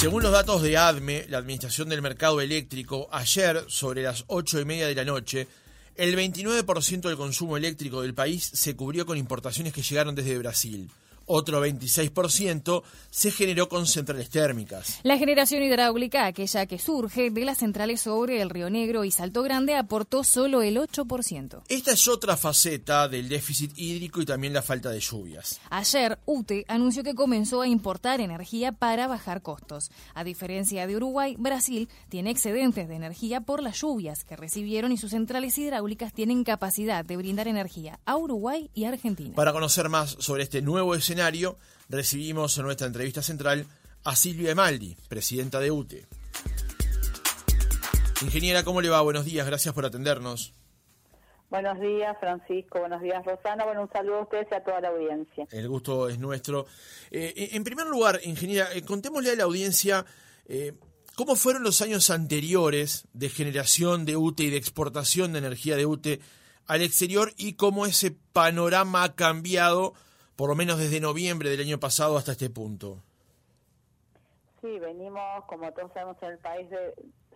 Según los datos de ADME, la Administración del Mercado Eléctrico, ayer, sobre las ocho y media de la noche, el 29% del consumo eléctrico del país se cubrió con importaciones que llegaron desde Brasil. Otro 26% se generó con centrales térmicas. La generación hidráulica, aquella que surge de las centrales sobre el Río Negro y Salto Grande, aportó solo el 8%. Esta es otra faceta del déficit hídrico y también la falta de lluvias. Ayer, UTE anunció que comenzó a importar energía para bajar costos. A diferencia de Uruguay, Brasil tiene excedentes de energía por las lluvias que recibieron y sus centrales hidráulicas tienen capacidad de brindar energía a Uruguay y Argentina. Para conocer más sobre este nuevo escenario, recibimos en nuestra entrevista central a Silvia Emaldi, presidenta de UTE. Ingeniera, ¿cómo le va? Buenos días, gracias por atendernos. Buenos días, Francisco. Buenos días, Rosana. Bueno, un saludo a ustedes y a toda la audiencia. El gusto es nuestro. Eh, en primer lugar, ingeniera, eh, contémosle a la audiencia eh, cómo fueron los años anteriores de generación de UTE y de exportación de energía de UTE al exterior y cómo ese panorama ha cambiado por lo menos desde noviembre del año pasado hasta este punto. Sí, venimos, como todos sabemos, en el país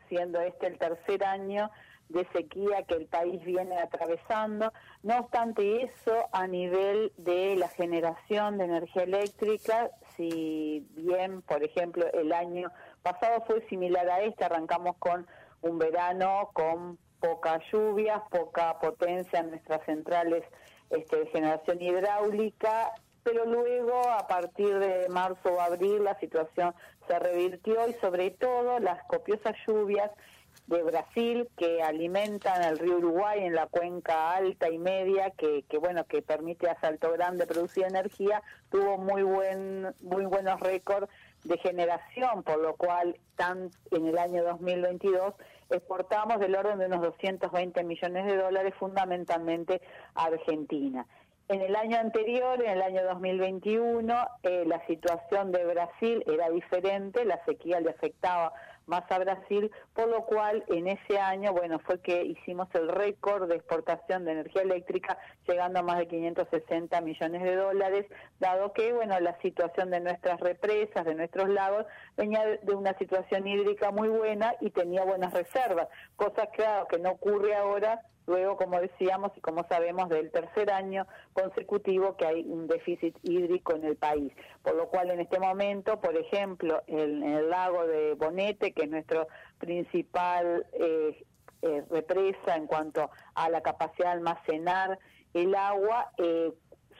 siendo este el tercer año de sequía que el país viene atravesando. No obstante eso, a nivel de la generación de energía eléctrica, si bien, por ejemplo, el año pasado fue similar a este, arrancamos con un verano con poca lluvia, poca potencia en nuestras centrales este, generación hidráulica, pero luego a partir de marzo o abril la situación se revirtió y sobre todo las copiosas lluvias de Brasil que alimentan el río Uruguay en la cuenca alta y media que, que bueno que permite a Salto Grande producir energía tuvo muy buen muy buenos récords de generación por lo cual tan en el año 2022 exportamos del orden de unos 220 millones de dólares fundamentalmente a Argentina. En el año anterior, en el año 2021, eh, la situación de Brasil era diferente, la sequía le afectaba más a Brasil, por lo cual en ese año, bueno, fue que hicimos el récord de exportación de energía eléctrica, llegando a más de 560 millones de dólares, dado que, bueno, la situación de nuestras represas, de nuestros lagos, venía de una situación hídrica muy buena y tenía buenas reservas, cosa claro, que no ocurre ahora Luego, como decíamos y como sabemos, del tercer año consecutivo que hay un déficit hídrico en el país. Por lo cual, en este momento, por ejemplo, en, el lago de Bonete, que es nuestro principal eh, eh, represa en cuanto a la capacidad de almacenar el agua, eh,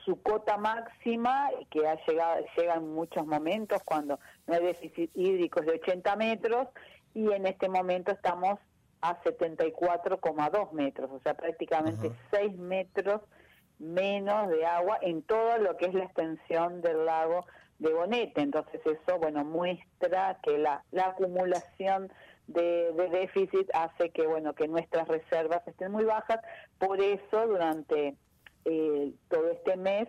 su cota máxima, que ha llegado, llega en muchos momentos cuando no hay déficit hídrico, es de 80 metros, y en este momento estamos a 74,2 metros, o sea, prácticamente 6 metros menos de agua en todo lo que es la extensión del lago de Bonete. Entonces eso, bueno, muestra que la, la acumulación de, déficit hace que, bueno, que nuestras reservas estén muy bajas. Por eso, durante eh, todo este mes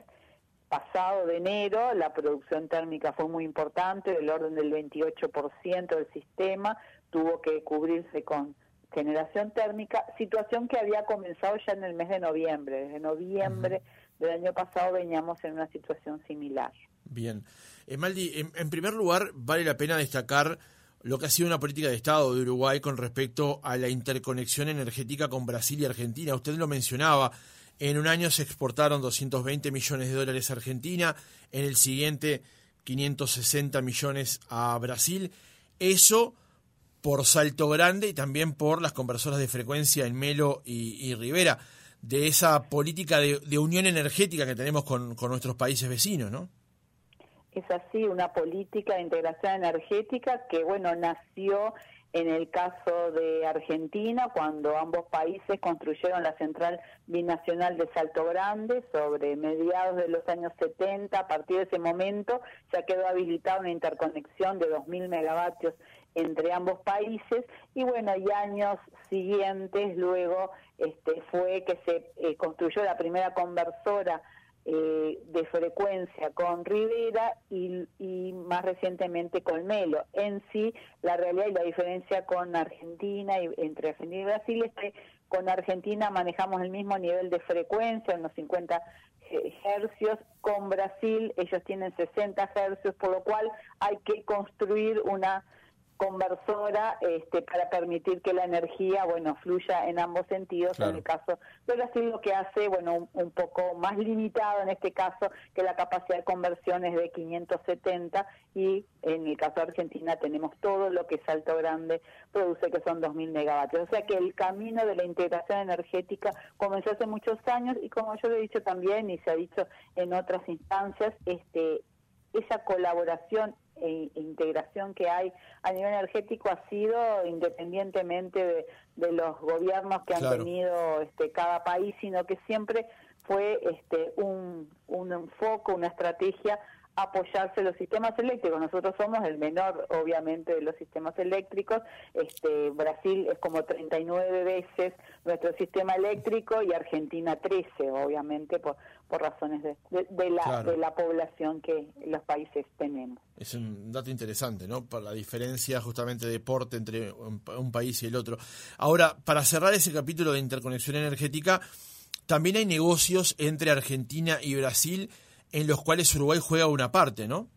pasado de enero, la producción térmica fue muy importante, del orden del 28% del sistema, tuvo que cubrirse con generación térmica, situación que había comenzado ya en el mes de noviembre. Desde noviembre del año pasado veníamos en una situación similar. Bien. Emaldi, en, primer lugar, vale la pena destacar lo que ha sido una política de Estado de Uruguay con respecto a la interconexión energética con Brasil y Argentina. Usted lo mencionaba, en un año se exportaron 220 millones de dólares a Argentina, en el siguiente 560 millones a Brasil. Eso por Salto Grande y también por las conversoras de frecuencia en Melo y, Rivera, de esa política de, unión energética que tenemos con, nuestros países vecinos, ¿no? Es así, una política de integración energética que, bueno, nació en el caso de Argentina, cuando ambos países construyeron la central binacional de Salto Grande sobre mediados de los años 70, a partir de ese momento ya quedó habilitada una interconexión de 2.000 megavatios entre ambos países y bueno, y años siguientes luego este, fue que se eh, construyó la primera conversora eh, de frecuencia con Rivera y, más recientemente con Melo. En sí, la realidad y la diferencia con Argentina y entre Argentina y Brasil es que con Argentina manejamos el mismo nivel de frecuencia, unos 50 hercios con Brasil, ellos tienen 60 hercios, por lo cual hay que construir una conversora este, para permitir que la energía, bueno, fluya en ambos sentidos. En el caso de Brasil lo que hace, bueno, un, poco más limitado en este caso que la capacidad de conversión es de 570 y en el caso de Argentina tenemos todo lo que Salto Grande produce que son 2.000 megavatios. O sea que el camino de la integración energética comenzó hace muchos años y como yo lo he dicho también y se ha dicho en otras instancias, este esa colaboración e integración que hay a nivel energético ha sido independientemente de, los gobiernos que han tenido este, cada país, sino que siempre fue este, un, un enfoque, una estrategia apoyarse los sistemas eléctricos. Nosotros somos el menor, obviamente, de los sistemas eléctricos. Este, Brasil es como 39 veces nuestro sistema eléctrico y Argentina 13, obviamente, por, por razones de, la, de la población que los países tenemos. Es un dato interesante, ¿no? Por la diferencia justamente de porte entre un país y el otro. Ahora, para cerrar ese capítulo de interconexión energética, también hay negocios entre Argentina y Brasil en los cuales Uruguay juega una parte, ¿no?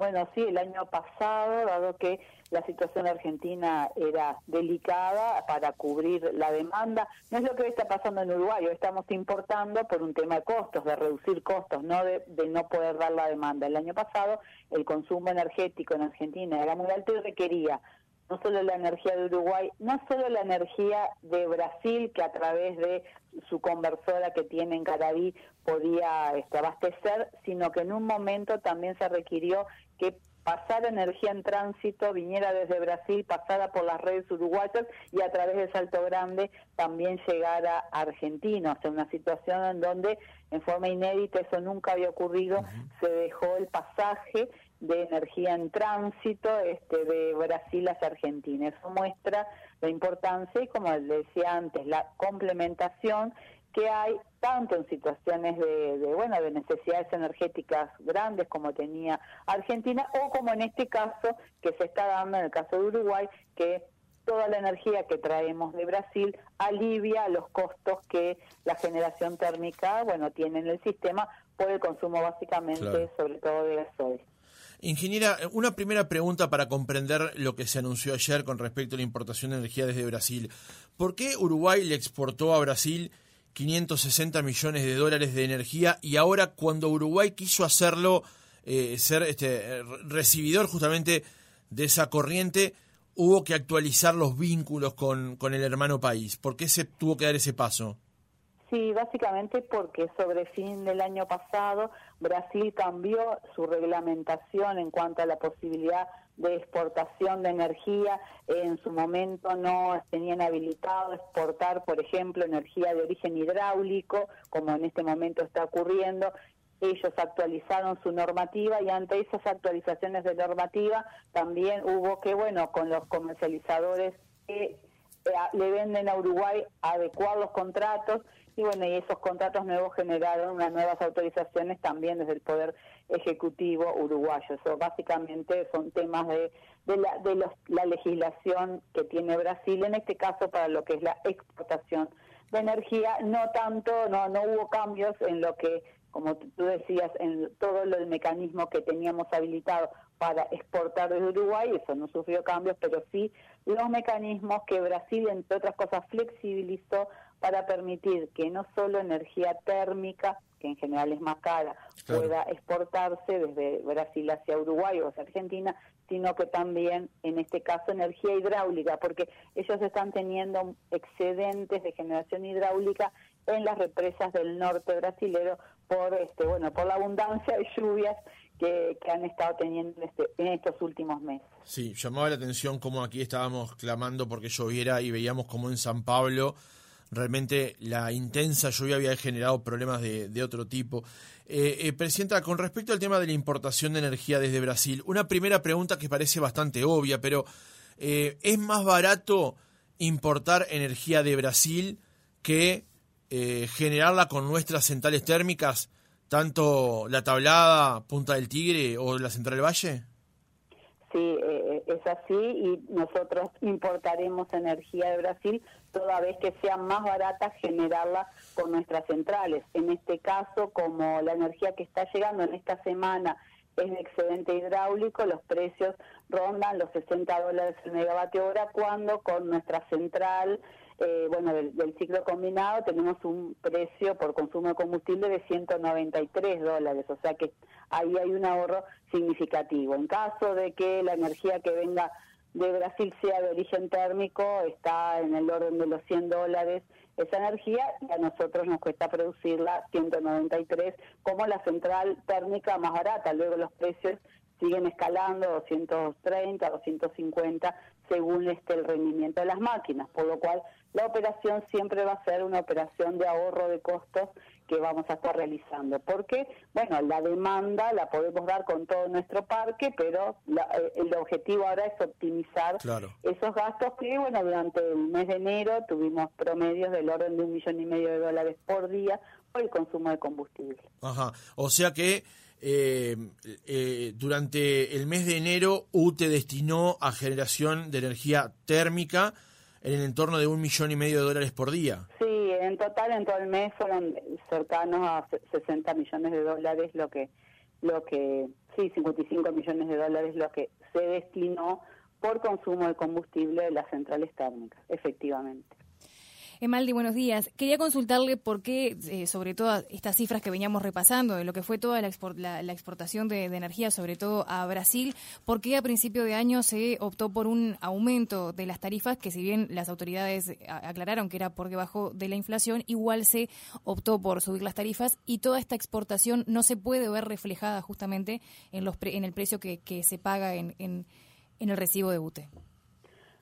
Bueno, sí, el año pasado, dado que la situación argentina era delicada para cubrir la demanda, no es lo que está pasando en Uruguay, estamos importando por un tema de costos, de reducir costos, no de, de no poder dar la demanda. El año pasado el consumo energético en Argentina era muy alto y requería no solo la energía de Uruguay, no solo la energía de Brasil, que a través de su conversora que tiene en Caraví podía este, abastecer, sino que en un momento también se requirió que pasara energía en tránsito, viniera desde Brasil, pasara por las redes uruguayas y a través de Salto Grande también llegara a Argentina. O sea, una situación en donde en forma inédita, eso nunca había ocurrido, se dejó el pasaje de energía en tránsito este, de Brasil hacia Argentina. Eso muestra la importancia y, como les decía antes, la complementación que hay tanto en situaciones de, de, bueno de necesidades energéticas grandes como tenía Argentina o como en este caso que se está dando en el caso de Uruguay que toda la energía que traemos de Brasil alivia los costos que la generación térmica bueno tiene en el sistema por el consumo básicamente sobre todo de gasoil. Ingeniera, una primera pregunta para comprender lo que se anunció ayer con respecto a la importación de energía desde Brasil. ¿Por qué Uruguay le exportó a Brasil 560 millones de dólares de energía y ahora cuando Uruguay quiso hacerlo, eh, ser este, recibidor justamente de esa corriente, hubo que actualizar los vínculos con, con el hermano país? ¿Por qué se tuvo que dar ese paso? Sí, básicamente porque sobre fin del año pasado Brasil cambió su reglamentación en cuanto a la posibilidad de exportación de energía. En su momento no tenían habilitado exportar, por ejemplo, energía de origen hidráulico, como en este momento está ocurriendo. Ellos actualizaron su normativa y ante esas actualizaciones de normativa también hubo que, bueno, con los comercializadores que eh, le venden a Uruguay adecuar los contratos y bueno, y esos contratos nuevos generaron unas nuevas autorizaciones también desde el Poder Ejecutivo uruguayo. Eso básicamente son temas de, de, la, de los, la legislación que tiene Brasil, en este caso para lo que es la exportación de energía, no tanto, no, no hubo cambios en lo que, como tú decías, en todo el mecanismo que teníamos habilitado para exportar desde Uruguay, eso no sufrió cambios, pero sí los mecanismos que Brasil, entre otras cosas, flexibilizó para permitir que no solo energía térmica, que en general es más cara, pueda exportarse desde Brasil hacia Uruguay o hacia Argentina, sino que también, en este caso, energía hidráulica, porque ellos están teniendo excedentes de generación hidráulica en las represas del norte brasilero por este bueno por la abundancia de lluvias que, han estado teniendo este, en estos últimos meses. Sí, llamaba la atención como aquí estábamos clamando porque lloviera y veíamos como en San Pablo realmente la intensa lluvia había generado problemas de, otro tipo. Eh, eh, Presidenta, con respecto al tema de la importación de energía desde Brasil, una primera pregunta que parece bastante obvia, pero eh, ¿es más barato importar energía de Brasil que generarla con nuestras centrales térmicas, tanto la tablada, Punta del Tigre o la Central Valle? Sí, eh, es así y nosotros importaremos energía de Brasil toda vez que sea más barata generarla con nuestras centrales. En este caso, como la energía que está llegando en esta semana es de excedente hidráulico, los precios rondan los 60 dólares el megavatio hora cuando con nuestra central eh, bueno, del, ciclo combinado tenemos un precio por consumo de combustible de 193 dólares, o sea que ahí hay un ahorro significativo. En caso de que la energía que venga de Brasil sea de origen térmico, está en el orden de los 100 dólares esa energía y a nosotros nos cuesta producirla 193 como la central térmica más barata. Luego los precios siguen escalando 230, 250 según este el rendimiento de las máquinas, por lo cual la operación siempre va a ser una operación de ahorro de costos que vamos a estar realizando. Porque, bueno, la demanda la podemos dar con todo nuestro parque, pero eh, el objetivo ahora es optimizar esos gastos que, bueno, durante el mes de enero tuvimos promedios del orden de un millón y medio de dólares por día por el consumo de combustible. Ajá, o sea que eh, eh, durante el mes de enero UTE destinó a generación de energía térmica en el entorno de un millón y medio de dólares por día. Sí, en total en todo el mes fueron cercanos a 60 millones de dólares lo que, lo que, sí, 55 millones de dólares lo que se destinó por consumo de combustible de las centrales térmicas, efectivamente. Emaldi, buenos días. Quería consultarle por qué, eh, sobre todas estas cifras que veníamos repasando, de lo que fue toda la, exportación de, energía, sobre todo a Brasil, por qué a principio de año se optó por un aumento de las tarifas, que si bien las autoridades aclararon que era por debajo de la inflación, igual se optó por subir las tarifas y toda esta exportación no se puede ver reflejada justamente en, los en el precio que, se paga en, en, en el recibo de UTE.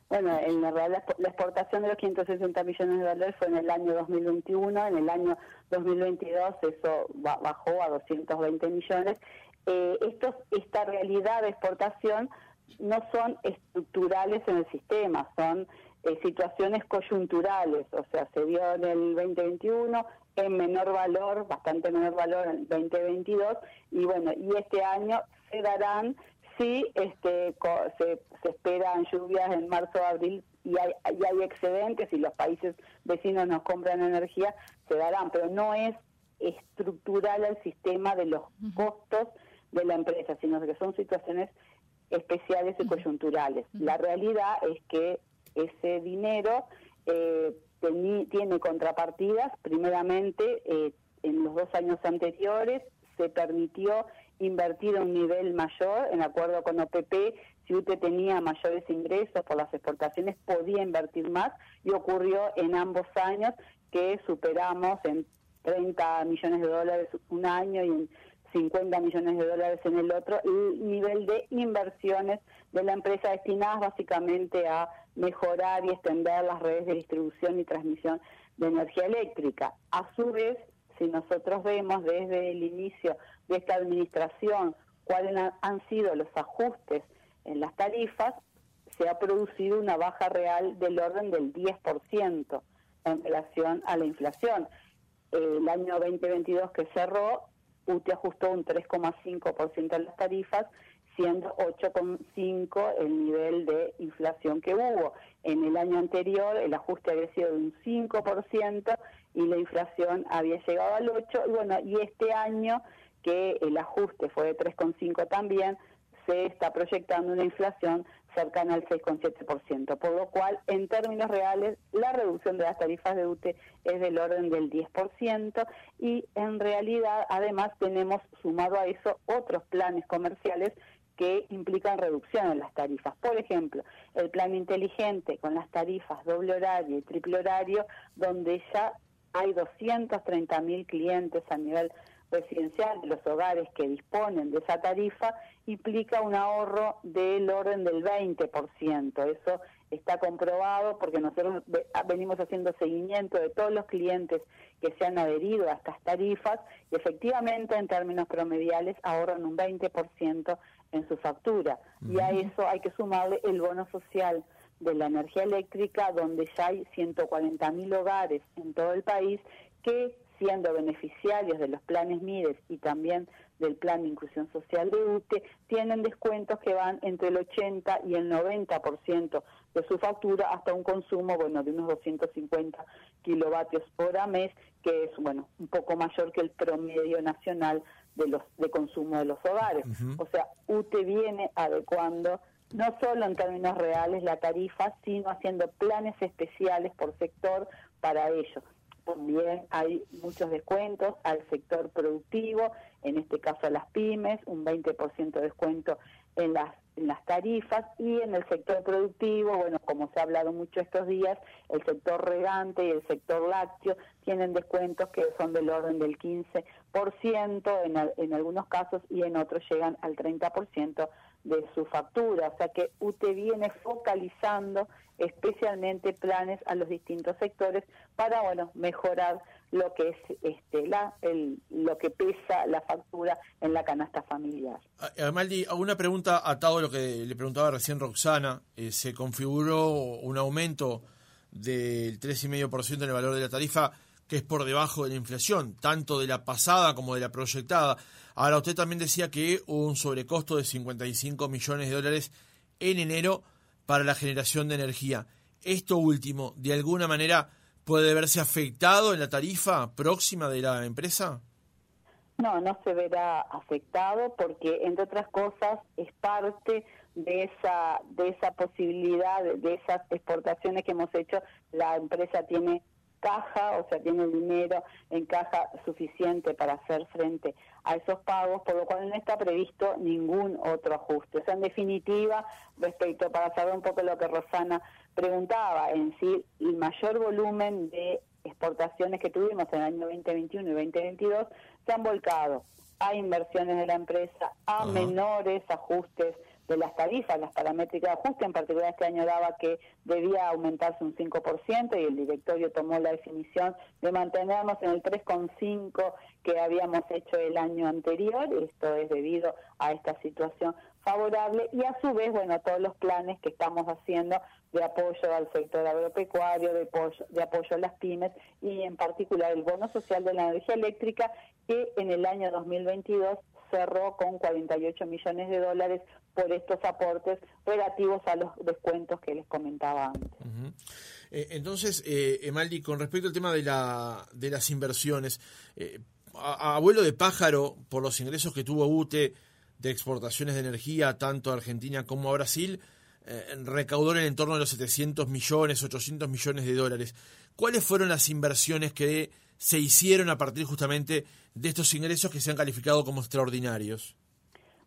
Bueno, en realidad la exportación de los 560 millones de dólares fue en el año 2021, en el año 2022 eso bajó a 220 millones. Eh, estos, esta realidad de exportación no son estructurales en el sistema, son eh, situaciones coyunturales, o sea, se dio en el 2021 en menor valor, bastante menor valor en el 2022, y bueno, y este año se darán sí este, se, esperan lluvias en marzo, abril y hay, hay excedentes y los países vecinos nos compran energía, se darán, pero no es estructural el sistema de los costos de la empresa, sino que son situaciones especiales y coyunturales. La realidad es que ese dinero eh, tiene contrapartidas, primeramente eh, en los dos años anteriores se permitió invertir a un nivel mayor, en acuerdo con OPP, si usted tenía mayores ingresos por las exportaciones, podía invertir más y ocurrió en ambos años que superamos en 30 millones de dólares un año y en 50 millones de dólares en el otro, el nivel de inversiones de la empresa destinadas básicamente a mejorar y extender las redes de distribución y transmisión de energía eléctrica. A su vez, si nosotros vemos desde el inicio de esta administración cuáles han sido los ajustes en las tarifas, se ha producido una baja real del orden del 10% en relación a la inflación. El año 2022 que cerró, UTE ajustó un 3,5% en las tarifas, siendo 8,5% el nivel de inflación que hubo. En el año anterior el ajuste había sido de un 5% y la inflación había llegado al 8%. Y bueno, y este año que el ajuste fue de 3,5 también, se está proyectando una inflación cercana al 6,7%, por lo cual, en términos reales, la reducción de las tarifas de UTE es del orden del 10% y en realidad, además, tenemos sumado a eso otros planes comerciales que implican reducción en las tarifas. Por ejemplo, el plan inteligente con las tarifas doble horario y triple horario, donde ya hay 230 mil clientes a nivel residencial de los hogares que disponen de esa tarifa implica un ahorro del orden del 20%. Eso está comprobado porque nosotros venimos haciendo seguimiento de todos los clientes que se han adherido a estas tarifas y efectivamente en términos promediales ahorran un 20% en su factura. Y a eso hay que sumarle el bono social de la energía eléctrica, donde ya hay 140.000 hogares en todo el país que siendo beneficiarios de los planes MIDES y también del Plan de Inclusión Social de UTE, tienen descuentos que van entre el 80 y el 90% de su factura hasta un consumo, bueno, de unos 250 kilovatios hora mes, que es, bueno, un poco mayor que el promedio nacional de los de consumo de los hogares. O sea, UTE viene adecuando no solo en términos reales la tarifa, sino haciendo planes especiales por sector para ello. También hay muchos descuentos al sector productivo, en este caso a las pymes, un 20% de descuento en las, en las tarifas y en el sector productivo, bueno, como se ha hablado mucho estos días, el sector regante y el sector lácteo tienen descuentos que son del orden del 15% en, en algunos casos y en otros llegan al 30% de su factura, o sea que UTE viene focalizando especialmente planes a los distintos sectores para bueno mejorar lo que es este la el, lo que pesa la factura en la canasta familiar. Amaldi, una pregunta atado a lo que le preguntaba recién Roxana, eh, se configuró un aumento del 3,5% en el valor de la tarifa que es por debajo de la inflación, tanto de la pasada como de la proyectada. Ahora, usted también decía que hubo un sobrecosto de 55 millones de dólares en enero para la generación de energía. Esto último, de alguna manera, puede verse afectado en la tarifa próxima de la empresa? No, no se verá afectado porque, entre otras cosas, es parte de esa, de esa posibilidad, de esas exportaciones que hemos hecho. La empresa tiene caja, o sea, tiene el dinero en caja suficiente para hacer frente a esos pagos, por lo cual no está previsto ningún otro ajuste. O sea, en definitiva, respecto, para saber un poco lo que Rosana preguntaba, en sí, el mayor volumen de exportaciones que tuvimos en el año 2021 y 2022 se han volcado a inversiones de la empresa, a menores ajustes de las tarifas, las paramétricas de ajuste, en particular este año daba que debía aumentarse un 5% y el directorio tomó la definición de mantenernos en el 3,5% que habíamos hecho el año anterior, esto es debido a esta situación favorable y a su vez, bueno, todos los planes que estamos haciendo de apoyo al sector agropecuario, de apoyo, de apoyo a las pymes y en particular el bono social de la energía eléctrica que en el año 2022 cerró con 48 millones de dólares por estos aportes relativos a los descuentos que les comentaba antes. Eh, entonces, eh, Emaldi, con respecto al tema de, la, de las inversiones, eh, abuelo de pájaro, por los ingresos que tuvo UTE de exportaciones de energía, tanto a Argentina como a Brasil, eh, recaudó en el entorno de los 700 millones, 800 millones de dólares. ¿Cuáles fueron las inversiones que se hicieron a partir justamente de estos ingresos que se han calificado como extraordinarios?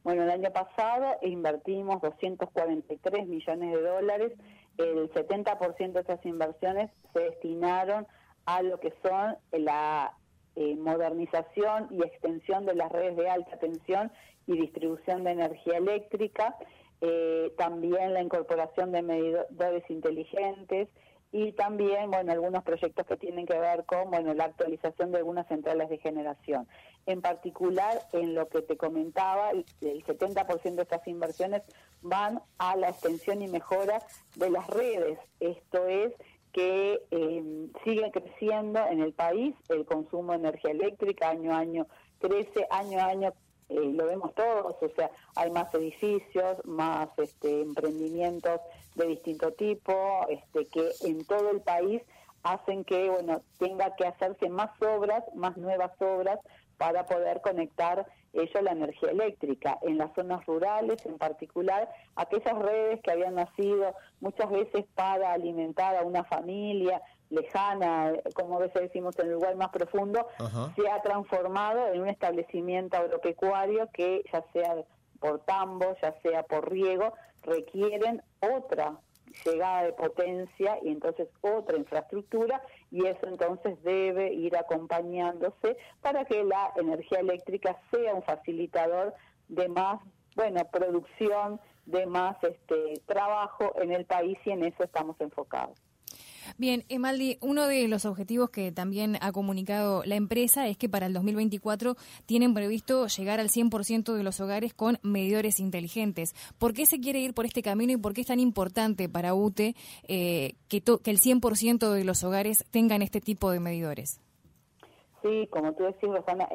Bueno, el año pasado invertimos 243 millones de dólares. El 70% de esas inversiones se destinaron a lo que son la eh, modernización y extensión de las redes de alta tensión y distribución de energía eléctrica, eh, también la incorporación de medidores inteligentes y también, bueno, algunos proyectos que tienen que ver con, bueno, la actualización de algunas centrales de generación. En particular, en lo que te comentaba, el 70% de estas inversiones van a la extensión y mejora de las redes. Esto es que eh, sigue creciendo en el país el consumo de energía eléctrica, año a año crece, año a año eh, lo vemos todos, o sea, hay más edificios, más este, emprendimientos de distinto tipo, este, que en todo el país hacen que, bueno, tenga que hacerse más obras, más nuevas obras para poder conectar ello la energía eléctrica. En las zonas rurales, en particular, aquellas redes que habían nacido muchas veces para alimentar a una familia lejana, como a veces decimos en el lugar más profundo, se ha transformado en un establecimiento agropecuario que ya sea por tambo, ya sea por riego, requieren otra llegada de potencia y entonces otra infraestructura y eso entonces debe ir acompañándose para que la energía eléctrica sea un facilitador de más, bueno, producción, de más este trabajo en el país y en eso estamos enfocados. Bien, Emaldi, uno de los objetivos que también ha comunicado la empresa es que para el 2024 tienen previsto llegar al 100% de los hogares con medidores inteligentes. ¿Por qué se quiere ir por este camino y por qué es tan importante para UTE eh, que, que el 100% de los hogares tengan este tipo de medidores? Sí, como tú decís, Rosana,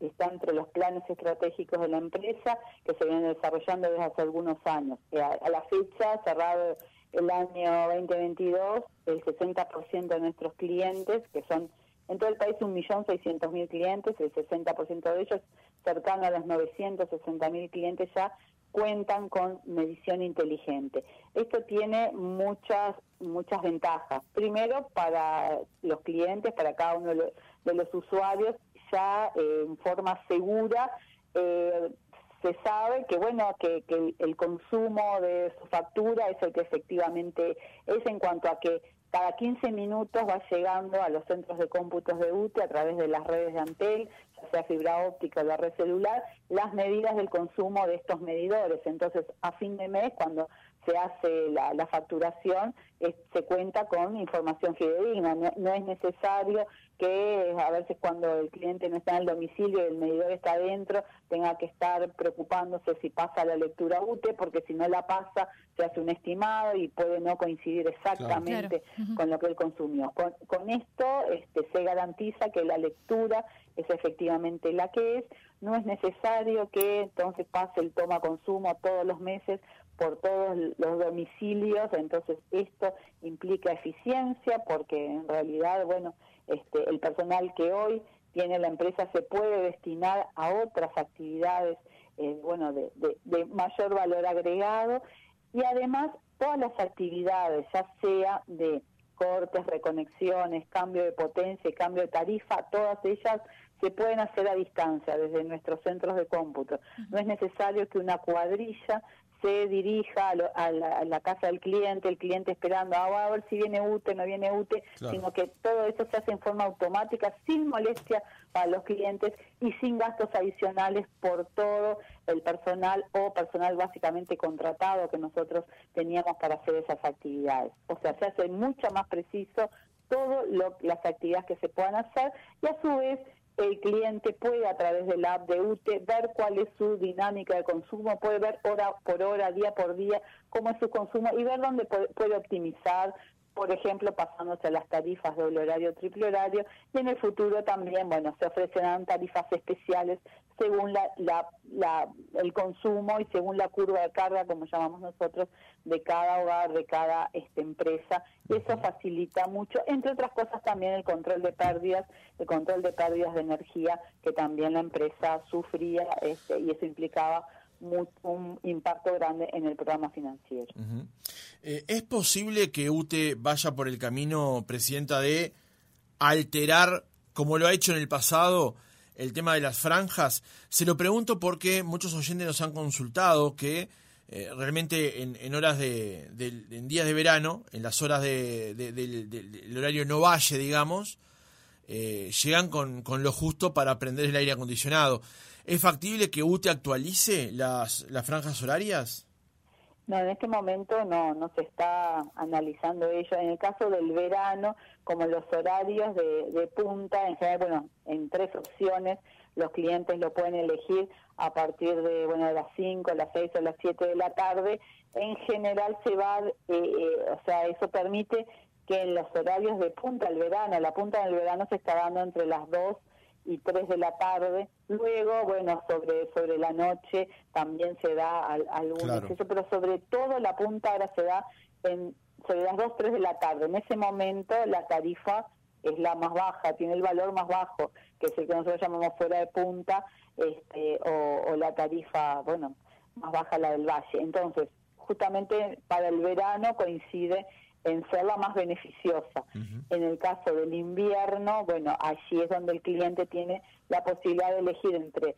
está entre los planes estratégicos de la empresa que se vienen desarrollando desde hace algunos años. Eh, a, la fecha, cerrado el año 2022, el 60% de nuestros clientes, que son en todo el país 1.600.000 clientes, el 60% de ellos, cercano a los 960.000 clientes ya, cuentan con medición inteligente. Esto tiene muchas muchas ventajas. Primero, para los clientes, para cada uno de los, usuarios, ya eh, en forma segura eh, se sabe que bueno que, que el consumo de su factura es el que efectivamente es en cuanto a que cada 15 minutos va llegando a los centros de cómputos de UTE a través de las redes de Antel, ya sea fibra óptica o la red celular, las medidas del consumo de estos medidores. Entonces, a fin de mes, cuando se hace la, facturación, se cuenta con información fidedigna. No, es necesario que a veces cuando el cliente no está en el domicilio y el medidor está adentro, tenga que estar preocupándose si pasa la lectura UTE, porque si no la pasa, se hace un estimado y puede no coincidir exactamente con lo que él consumió. Con, esto este, se garantiza que la lectura es efectivamente la que es. No es necesario que entonces pase el toma consumo todos los meses por todos los domicilios, entonces esto implica eficiencia porque en realidad, bueno, este, el personal que hoy tiene la empresa se puede destinar a otras actividades, eh, bueno, de, de, mayor valor agregado y además todas las actividades, ya sea de cortes, reconexiones, cambio de potencia, cambio de tarifa, todas ellas se pueden hacer a distancia desde nuestros centros de cómputo. No es necesario que una cuadrilla se dirija a, la, casa del cliente, el cliente esperando ah, a ver si viene UTE, no viene UTE, sino que todo eso se hace en forma automática, sin molestia para los clientes y sin gastos adicionales por todo el personal o personal básicamente contratado que nosotros teníamos para hacer esas actividades. O sea, se hace mucho más preciso todas las actividades que se puedan hacer y a su vez el cliente puede a través de la app de UTE ver cuál es su dinámica de consumo, puede ver hora por hora, día por día, cómo es su consumo y ver dónde puede, optimizar, por ejemplo, pasándose a las tarifas doble horario, triple horario, y en el futuro también, bueno, se ofrecerán tarifas especiales según la, la, el consumo y según la curva de carga, como llamamos nosotros, de cada hogar, de cada este, empresa. Y eso facilita mucho, entre otras cosas también el control de pérdidas, el control de pérdidas de energía que también la empresa sufría este, y eso implicaba un impacto grande en el programa financiero. Eh, ¿Es posible que UTE vaya por el camino, Presidenta, de alterar, como lo ha hecho en el pasado, el tema de las franjas? Se lo pregunto porque muchos oyentes nos han consultado que eh, realmente en, horas de, en días de verano, en las horas de, del horario no valle, digamos, eh, llegan con, con, lo justo para prender el aire acondicionado. ¿Es factible que UTE actualice las, las franjas horarias? No, en este momento no, no se está analizando ello. En el caso del verano, como los horarios de, de punta, en general, bueno, en tres opciones, los clientes lo pueden elegir a partir de, bueno, de las 5, las 6 o las 7 de la tarde. En general se va, eh, eh, o sea, eso permite que en los horarios de punta al verano, la punta del verano se está dando entre las 2 y 3 de la tarde. Luego, bueno, sobre sobre la noche también se da algún exceso, pero sobre todo la punta ahora se da en sobre las 2, 3 de la tarde. En ese momento la tarifa es la más baja, tiene el valor más bajo, que es el que nosotros llamamos fuera de punta, este, o, o la tarifa, bueno, más baja la del valle. Entonces, justamente para el verano coincide en ser la más beneficiosa. En el caso del invierno, bueno, allí es donde el cliente tiene la posibilidad de elegir entre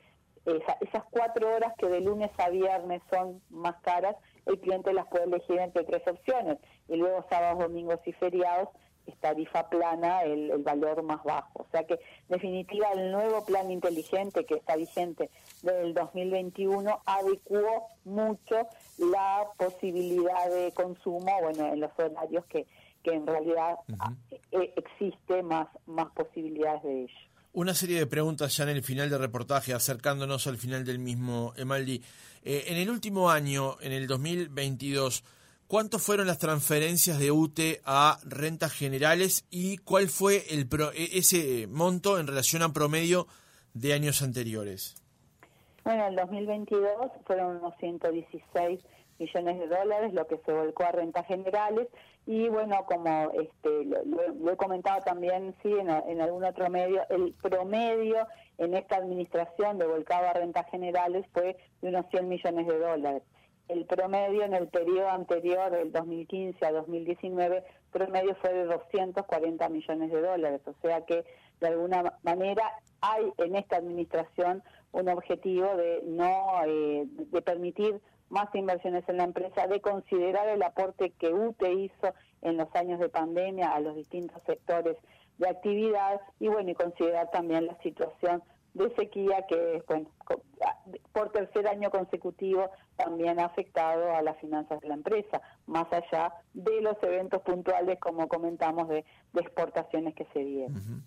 esas cuatro horas que de lunes a viernes son más caras, el cliente las puede elegir entre tres opciones. Y luego sábados, domingos y feriados es tarifa plana el, el, valor más bajo. O sea que, en definitiva, el nuevo plan inteligente que está vigente desde el 2021 adecuó mucho la posibilidad de consumo, bueno, en los horarios que, que en realidad e, existe más, más posibilidades de ello. Una serie de preguntas ya en el final del reportaje, acercándonos al final del mismo, Emaldi. Eh, en el último año, en el 2022, ¿Cuánto fueron las transferencias de UTE a rentas generales y cuál fue el e, ese monto en relación a promedio de años anteriores? Bueno, en el 2022 fueron unos 116 millones de dólares lo que se volcó a rentas generales y bueno, como este, lo, he comentado también, sí, en, en, algún otro medio, el promedio en esta administración de volcado a rentas generales fue de unos 100 millones de dólares el promedio en el periodo anterior, del 2015 a 2019, promedio fue de 240 millones de dólares. O sea que, de alguna manera, hay en esta administración un objetivo de no eh, de permitir más inversiones en la empresa, de considerar el aporte que UTE hizo en los años de pandemia a los distintos sectores de actividad y bueno, y considerar también la situación de sequía que por tercer año consecutivo también ha afectado a las finanzas de la empresa, más allá de los eventos puntuales, como comentamos, de, exportaciones que se dieron.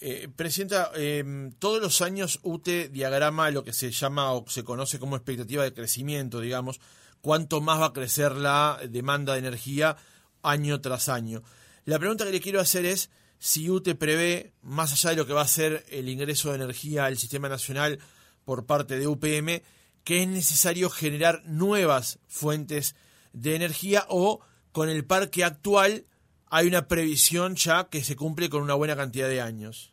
Eh, Presidenta, em, todos los años UTE diagrama lo que se llama o se conoce como expectativa de crecimiento, digamos, cuánto más va a crecer la demanda de energía año tras año. La pregunta que le quiero hacer es, si UTE prevé, más allá de lo que va a ser el ingreso de energía al sistema nacional por parte de UPM, que es necesario generar nuevas fuentes de energía o con el parque actual hay una previsión ya que se cumple con una buena cantidad de años.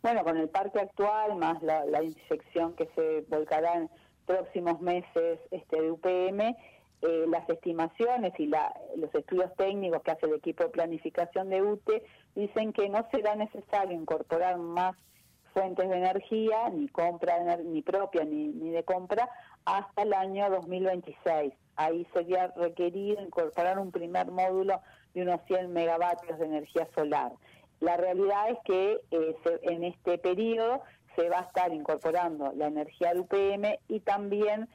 Bueno, con el parque actual, más la, la inyección que se volcará en próximos meses este, de UPM, eh, las estimaciones y los estudios técnicos que hace el equipo de planificación de UTE dicen que no será necesario incorporar más fuentes de energía, ni compra ni propia ni, ni de compra, hasta el año 2026. Ahí sería requerido incorporar un primer módulo de unos 100 megavatios de energía solar. La realidad es que eh, en este periodo se va a estar incorporando la energía del UPM y también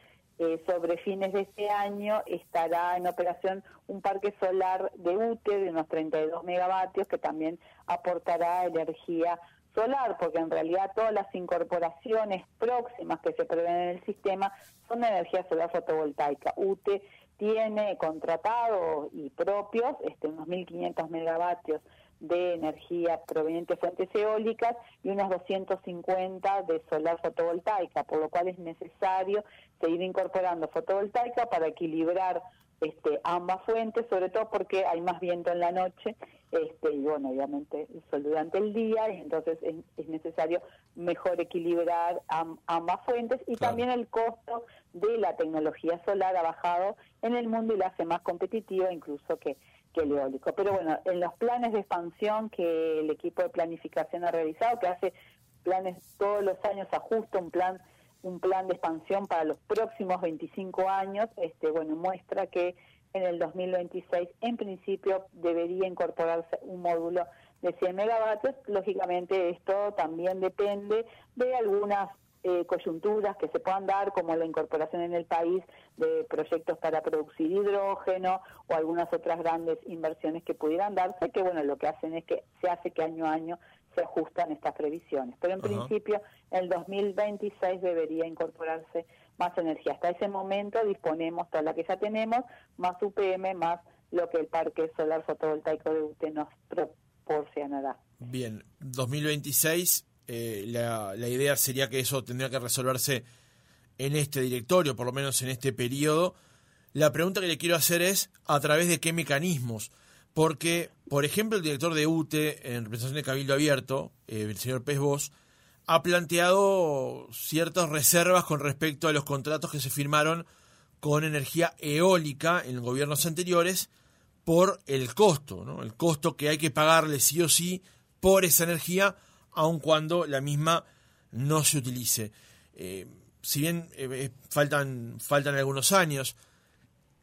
eh, sobre fines de este año estará en operación un parque solar de UTE de unos 32 megavatios que también aportará energía solar, porque en realidad todas las incorporaciones próximas que se prevén en el sistema son de energía solar fotovoltaica. UTE tiene contratados y propios este, unos 1.500 megavatios de energía proveniente de fuentes eólicas y unos 250 de solar fotovoltaica, por lo cual es necesario seguir incorporando fotovoltaica para equilibrar este, ambas fuentes, sobre todo porque hay más viento en la noche este, y bueno, obviamente el sol durante el día y entonces es, necesario mejor equilibrar ambas fuentes y también el costo de la tecnología solar ha bajado en el mundo y la hace más competitiva incluso que que el eólico. Pero bueno, en los planes de expansión que el equipo de planificación ha realizado, que hace planes todos los años, ajusta un plan un plan de expansión para los próximos 25 años, este bueno, muestra que en el 2026 en principio debería incorporarse un módulo de 100 megavatios. Lógicamente esto también depende de algunas eh, coyunturas que se puedan dar, como la incorporación en el país de proyectos para producir hidrógeno o algunas otras grandes inversiones que pudieran darse, que bueno, lo que hacen es que se hace que año a año se ajustan estas previsiones. Pero en principio, el 2026 debería incorporarse más energía. Hasta ese momento disponemos toda la que ya tenemos, más UPM, más lo que el parque solar fotovoltaico de UTE nos proporcionará. Bien, 2026 eh, la, la, idea sería que eso tendría que resolverse en este directorio, por lo menos en este periodo. La pregunta que le quiero hacer es a través de qué mecanismos, porque, por ejemplo, el director de UTE, en representación de Cabildo Abierto, eh, el señor Pez Vos, ha planteado ciertas reservas con respecto a los contratos que se firmaron con energía eólica en gobiernos anteriores por el costo, ¿no? el costo que hay que pagarle sí o sí por esa energía aun cuando la misma no se utilice. Eh, si bien eh, eh, faltan, faltan algunos años,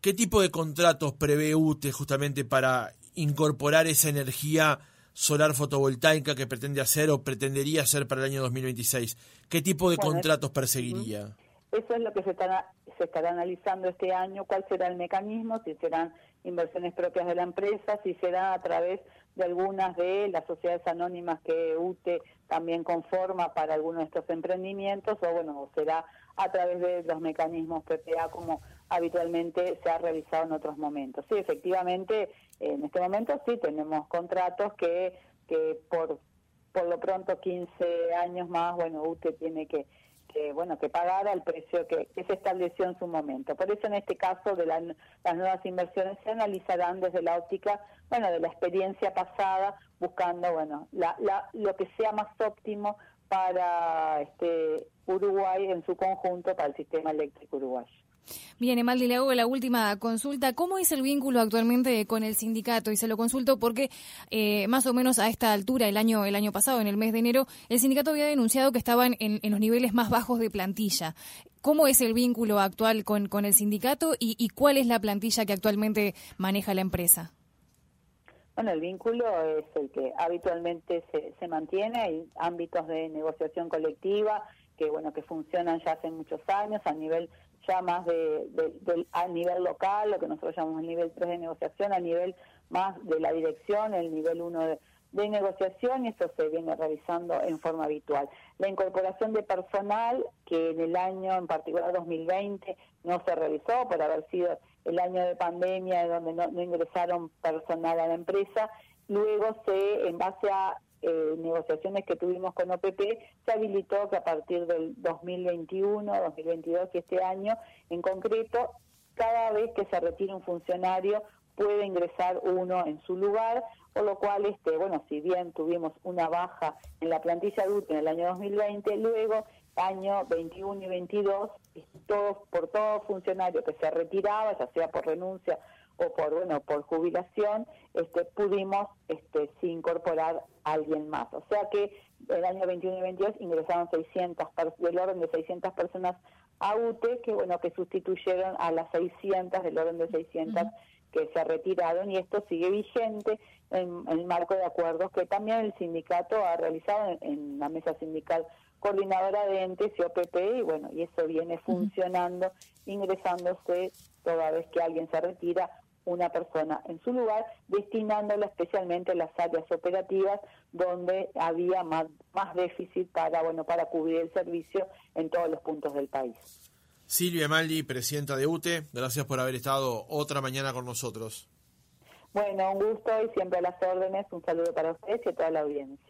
¿qué tipo de contratos prevé UTE justamente para incorporar esa energía solar fotovoltaica que pretende hacer o pretendería hacer para el año 2026? ¿Qué tipo de contratos perseguiría? Eso es lo que se estará, se estará analizando este año, cuál será el mecanismo, si serán inversiones propias de la empresa, si será a través de algunas de las sociedades anónimas que UTE también conforma para algunos de estos emprendimientos, o bueno, será a través de los mecanismos PPA como habitualmente se ha realizado en otros momentos. Sí, efectivamente, en este momento sí tenemos contratos que, que por, por lo pronto 15 años más, bueno, UTE tiene que, que bueno que pagar al precio que, se estableció en su momento. Por eso en este caso de las nuevas inversiones se analizarán desde la óptica bueno de la experiencia pasada, buscando bueno la, la, lo que sea más óptimo para este Uruguay en su conjunto para el sistema eléctrico uruguayo. Bien, Emaldi, le hago la última consulta. ¿Cómo es el vínculo actualmente con el sindicato? Y se lo consulto porque eh, más o menos a esta altura, el año, el año pasado, en el mes de enero, el sindicato había denunciado que estaban en, los niveles más bajos de plantilla. ¿Cómo es el vínculo actual con, con el sindicato y, cuál es la plantilla que actualmente maneja la empresa? Bueno, el vínculo es el que habitualmente se, se mantiene, hay ámbitos de negociación colectiva que bueno que funcionan ya hace muchos años a nivel más de, a nivel local, lo que nosotros llamamos el nivel 3 de negociación, a nivel más de la dirección, el nivel 1 de, negociación, y eso se viene realizando en forma habitual. La incorporación de personal, que en el año, en particular 2020, no se realizó por haber sido el año de pandemia, donde no ingresaron personal a la empresa, luego se, en base a eh, negociaciones que tuvimos con OPP, se habilitó que a partir del 2021, 2022 y este año en concreto, cada vez que se retire un funcionario puede ingresar uno en su lugar, por lo cual, este, bueno, si bien tuvimos una baja en la plantilla adulta en el año 2020, luego año 21 y 22, todos, por todo funcionario que se retiraba, ya sea por renuncia o por bueno por jubilación este pudimos este sí incorporar a alguien más. O sea que el año 21 y 22 ingresaron 600 del orden de 600 personas a UTE que bueno que sustituyeron a las 600 del orden de 600 que se retiraron y esto sigue vigente en, el marco de acuerdos que también el sindicato ha realizado en, la mesa sindical coordinadora de entes y OPP y bueno y eso viene funcionando ingresándose toda vez que alguien se retira una persona en su lugar, destinándola especialmente a las áreas operativas donde había más, más déficit para, bueno, para cubrir el servicio en todos los puntos del país. Silvia Maldi, presidenta de UTE, gracias por haber estado otra mañana con nosotros. Bueno, un gusto y siempre a las órdenes. Un saludo para ustedes y a toda la audiencia.